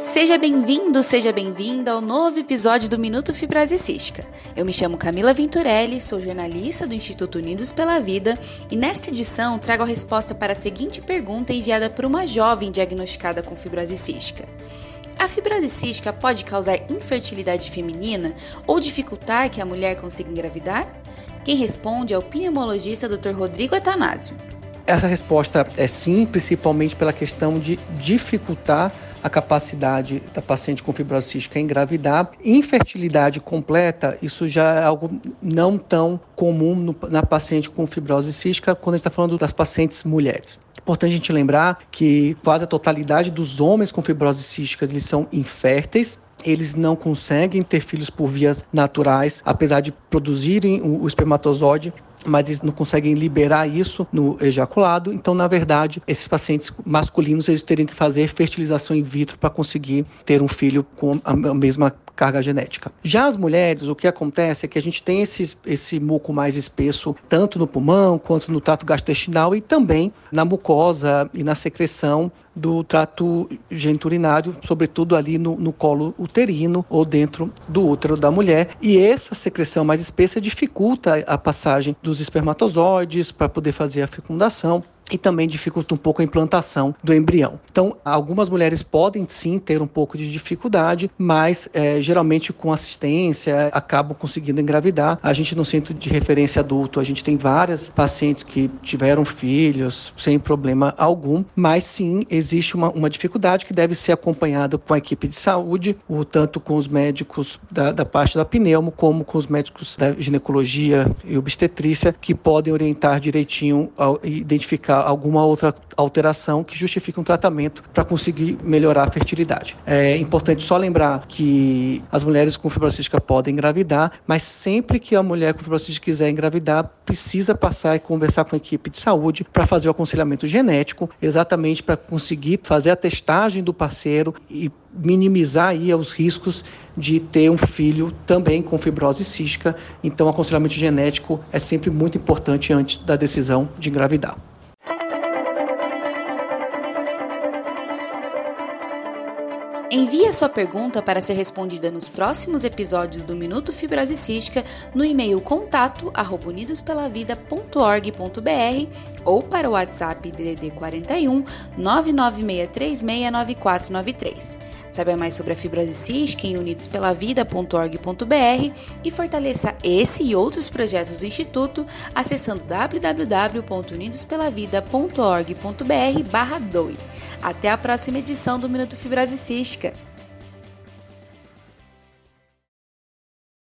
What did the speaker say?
Seja bem-vindo, seja bem-vinda ao novo episódio do Minuto Fibrose Cística. Eu me chamo Camila Venturelli, sou jornalista do Instituto Unidos pela Vida e nesta edição trago a resposta para a seguinte pergunta enviada por uma jovem diagnosticada com fibrose cística. A fibrose cística pode causar infertilidade feminina ou dificultar que a mulher consiga engravidar? Quem responde é o pneumologista Dr. Rodrigo Atanásio. Essa resposta é sim, principalmente pela questão de dificultar a capacidade da paciente com fibrose cística engravidar. Infertilidade completa, isso já é algo não tão comum no, na paciente com fibrose cística quando a gente está falando das pacientes mulheres. Importante a gente lembrar que quase a totalidade dos homens com fibrose cística eles são inférteis, eles não conseguem ter filhos por vias naturais, apesar de produzirem o espermatozoide mas eles não conseguem liberar isso no ejaculado. Então, na verdade, esses pacientes masculinos eles teriam que fazer fertilização in vitro para conseguir ter um filho com a mesma carga genética. Já as mulheres, o que acontece é que a gente tem esse, esse muco mais espesso tanto no pulmão quanto no trato gastrointestinal e também na mucosa e na secreção do trato geniturinário, sobretudo ali no, no colo uterino ou dentro do útero da mulher. E essa secreção mais espessa dificulta a passagem dos espermatozoides para poder fazer a fecundação e também dificulta um pouco a implantação do embrião. Então, algumas mulheres podem sim ter um pouco de dificuldade, mas é, geralmente com assistência acabam conseguindo engravidar. A gente no centro de referência adulto, a gente tem várias pacientes que tiveram filhos sem problema algum, mas sim existe uma, uma dificuldade que deve ser acompanhada com a equipe de saúde, o tanto com os médicos da, da parte da pneumo, como com os médicos da ginecologia e obstetrícia, que podem orientar direitinho ao identificar alguma outra alteração que justifique um tratamento para conseguir melhorar a fertilidade. É importante só lembrar que as mulheres com fibrose cística podem engravidar, mas sempre que a mulher com fibrose cística quiser engravidar, precisa passar e conversar com a equipe de saúde para fazer o aconselhamento genético, exatamente para conseguir fazer a testagem do parceiro e minimizar aí os riscos de ter um filho também com fibrose cística. Então, o aconselhamento genético é sempre muito importante antes da decisão de engravidar. Envie a sua pergunta para ser respondida nos próximos episódios do Minuto Fibrose Cística no e-mail contato unidospelavida.org.br ou para o WhatsApp DDD 41 996369493. Saiba mais sobre a fibrose cística em unidospelavida.org.br e fortaleça esse e outros projetos do Instituto acessando www.unidospelavida.org.br barra Até a próxima edição do Minuto Fibrose Cística.